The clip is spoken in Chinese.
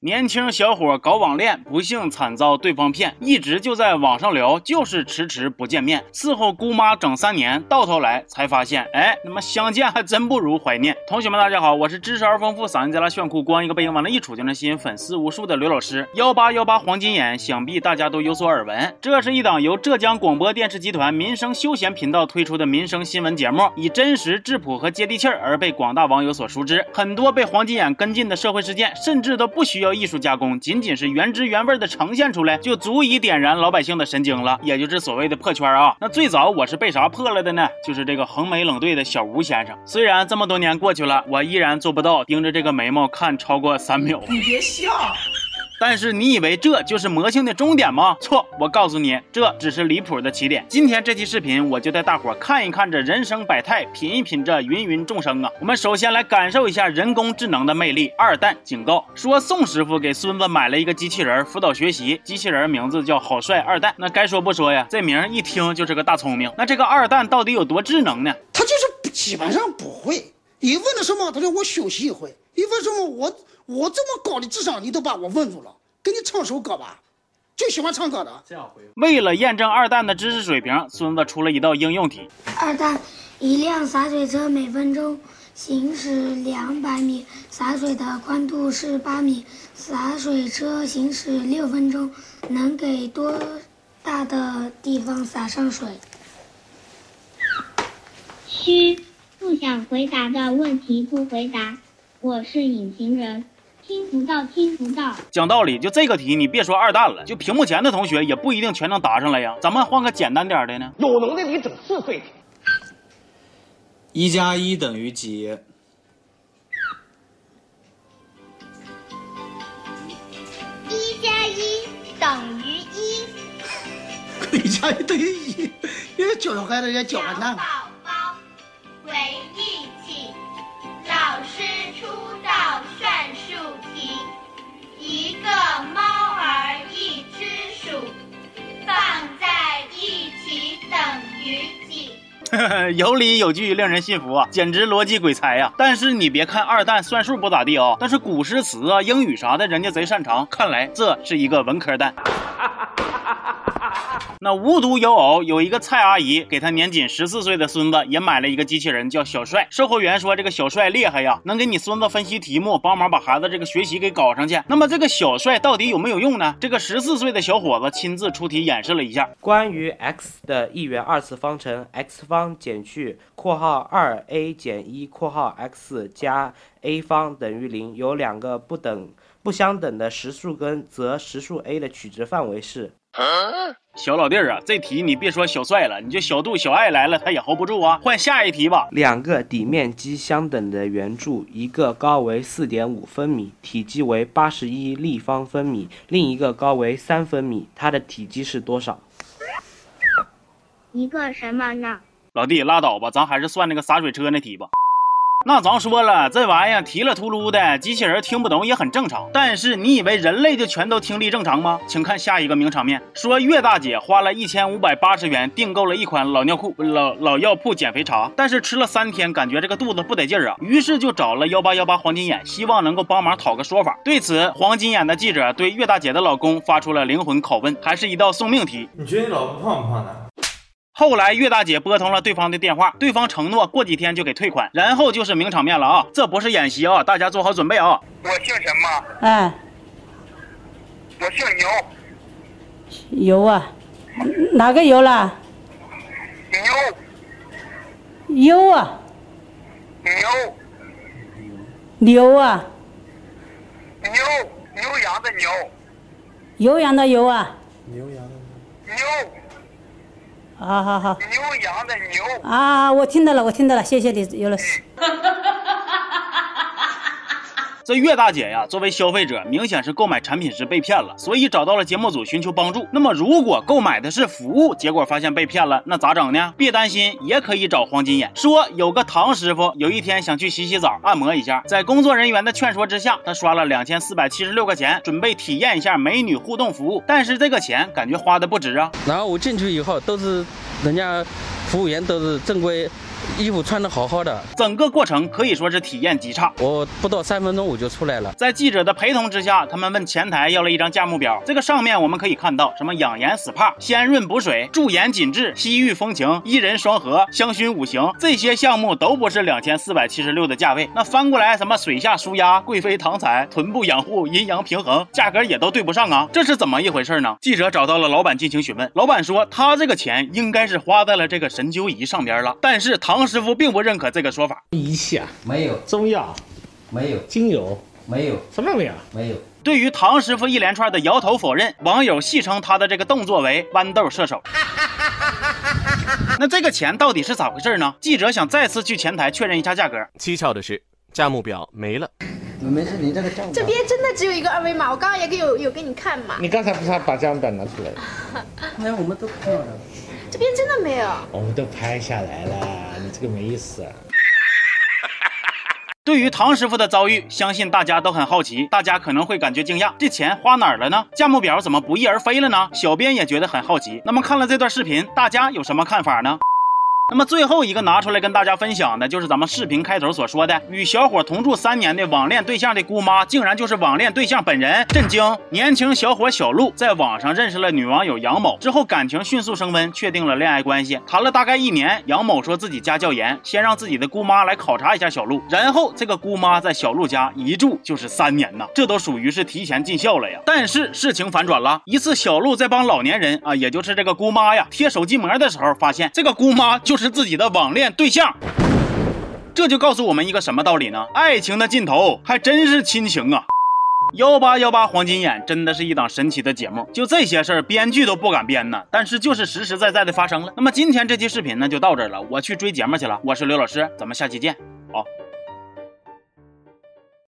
年轻小伙搞网恋，不幸惨遭对方骗，一直就在网上聊，就是迟迟不见面。伺候姑妈整三年，到头来才发现，哎，他妈相见还真不如怀念。同学们，大家好，我是知识而丰富、嗓音贼拉炫酷、光一个背影往那一杵就能吸引粉丝无数的刘老师。幺八幺八黄金眼，想必大家都有所耳闻。这是一档由浙江广播电视集团民生休闲频道推出的民生新闻节目，以真实、质朴和接地气儿而被广大网友所熟知。很多被黄金眼跟进的社会事件，甚至都不需要。要艺术加工，仅仅是原汁原味的呈现出来，就足以点燃老百姓的神经了，也就是所谓的破圈啊。那最早我是被啥破了的呢？就是这个横眉冷对的小吴先生。虽然这么多年过去了，我依然做不到盯着这个眉毛看超过三秒。你别笑。但是你以为这就是魔性的终点吗？错，我告诉你，这只是离谱的起点。今天这期视频，我就带大伙看一看这人生百态，品一品这芸芸众生啊。我们首先来感受一下人工智能的魅力。二蛋警告说，宋师傅给孙子买了一个机器人辅导学习，机器人名字叫好帅二蛋。那该说不说呀，这名一听就是个大聪明。那这个二蛋到底有多智能呢？他就是基本上不会。你问他什么，他说我休息一会。你为什么，我。我这么高的智商，你都把我问住了。给你唱首歌吧，就喜欢唱歌的。这样回。为了验证二蛋的知识水平，孙子出了一道应用题。二蛋，一辆洒水车每分钟行驶两百米，洒水的宽度是八米，洒水车行驶六分钟，能给多大的地方洒上水？嘘，不想回答的问题不回答。我是隐形人。听不到，听不到。讲道理，就这个题，你别说二蛋了，就屏幕前的同学也不一定全能答上来呀。咱们换个简单点的呢？有能耐你整四岁。一加一等于几？一加一等于一。一加一等于一，因为教小孩子也教的难。有理有据，令人信服啊，简直逻辑鬼才呀！但是你别看二蛋算数不咋地啊，但是古诗词啊、英语啥的，人家贼擅长。看来这是一个文科蛋。那无独有偶，有一个蔡阿姨给她年仅十四岁的孙子也买了一个机器人，叫小帅。售货员说：“这个小帅厉害呀，能给你孙子分析题目，帮忙把孩子这个学习给搞上去。”那么这个小帅到底有没有用呢？这个十四岁的小伙子亲自出题演示了一下。关于 x 的一元二次方程，x 方减去括号二 a 减一括号 x 加 a 方等于零，有两个不等不相等的实数根，则实数 a 的取值范围是。小老弟儿啊，这题你别说小帅了，你就小度、小爱来了，他也 hold 不住啊。换下一题吧。两个底面积相等的圆柱，一个高为四点五分米，体积为八十一立方分米；另一个高为三分米，它的体积是多少？一个什么呢？老弟拉倒吧，咱还是算那个洒水车那题吧。那咱说了，这玩意儿提了秃噜的，机器人听不懂也很正常。但是你以为人类就全都听力正常吗？请看下一个名场面：说岳大姐花了一千五百八十元订购了一款老尿裤、老老药铺减肥茶，但是吃了三天，感觉这个肚子不得劲儿啊，于是就找了幺八幺八黄金眼，希望能够帮忙讨个说法。对此，黄金眼的记者对岳大姐的老公发出了灵魂拷问，还是一道送命题：你觉得你老公胖不胖呢？后来岳大姐拨通了对方的电话，对方承诺过几天就给退款，然后就是名场面了啊！这不是演习啊，大家做好准备啊！我姓什么？哎，我姓牛。牛啊，哪个牛啦？牛。牛啊。牛。牛啊。牛牛羊的牛。牛羊的牛啊。牛羊的牛。牛。好好好，牛羊的牛啊，我听到了，我听到了，谢谢你，刘老师。这岳大姐呀，作为消费者，明显是购买产品时被骗了，所以找到了节目组寻求帮助。那么，如果购买的是服务，结果发现被骗了，那咋整呢？别担心，也可以找黄金眼。说有个唐师傅，有一天想去洗洗澡、按摩一下，在工作人员的劝说之下，他刷了两千四百七十六块钱，准备体验一下美女互动服务。但是这个钱感觉花的不值啊。然后我进去以后，都是人家服务员都是正规衣服穿的好好的，整个过程可以说是体验极差。我不到三分钟我就出来了。在记者的陪同之下，他们问前台要了一张价目表，这个上面我们可以看到什么养颜 SPA、鲜润补水、驻颜紧致、西域风情、伊人双合、香薰五行，这些项目都不是两千四百七十六的价位。那翻过来什么水下舒压、贵妃唐彩、臀部养护、阴阳平衡，价格也都对不上啊，这是怎么一回事呢？记者找到了老板进行询问，老板说他这个钱应该是花在了这个神灸仪上边了，但是唐师傅并不认可这个说法。仪器啊，没有，中药没有，精油没有，什么都没有。没有。对于唐师傅一连串的摇头否认，网友戏称他的这个动作为豌豆射手。那这个钱到底是咋回事呢？记者想再次去前台确认一下价格。蹊跷的是，价目表没了。没事，你这个价目这边真的只有一个二维码，我刚刚也给有有给你看嘛。你刚才不是还把价目表拿出来了？哎，我们都看了。这边真的没有。我们都拍下来了，你这个没意思啊。对于唐师傅的遭遇，相信大家都很好奇，大家可能会感觉惊讶，这钱花哪儿了呢？价目表怎么不翼而飞了呢？小编也觉得很好奇。那么看了这段视频，大家有什么看法呢？那么最后一个拿出来跟大家分享的，就是咱们视频开头所说的，与小伙同住三年的网恋对象的姑妈，竟然就是网恋对象本人，震惊！年轻小伙小陆在网上认识了女网友杨某，之后感情迅速升温，确定了恋爱关系，谈了大概一年。杨某说自己家教严，先让自己的姑妈来考察一下小陆，然后这个姑妈在小陆家一住就是三年呐，这都属于是提前尽孝了呀。但是事情反转了，一次小陆在帮老年人啊，也就是这个姑妈呀贴手机膜的时候，发现这个姑妈就是自己的网恋对象，这就告诉我们一个什么道理呢？爱情的尽头还真是亲情啊！幺八幺八黄金眼真的是一档神奇的节目，就这些事儿编剧都不敢编呢，但是就是实实在在的发生了。那么今天这期视频呢就到这儿了，我去追节目去了。我是刘老师，咱们下期见，好。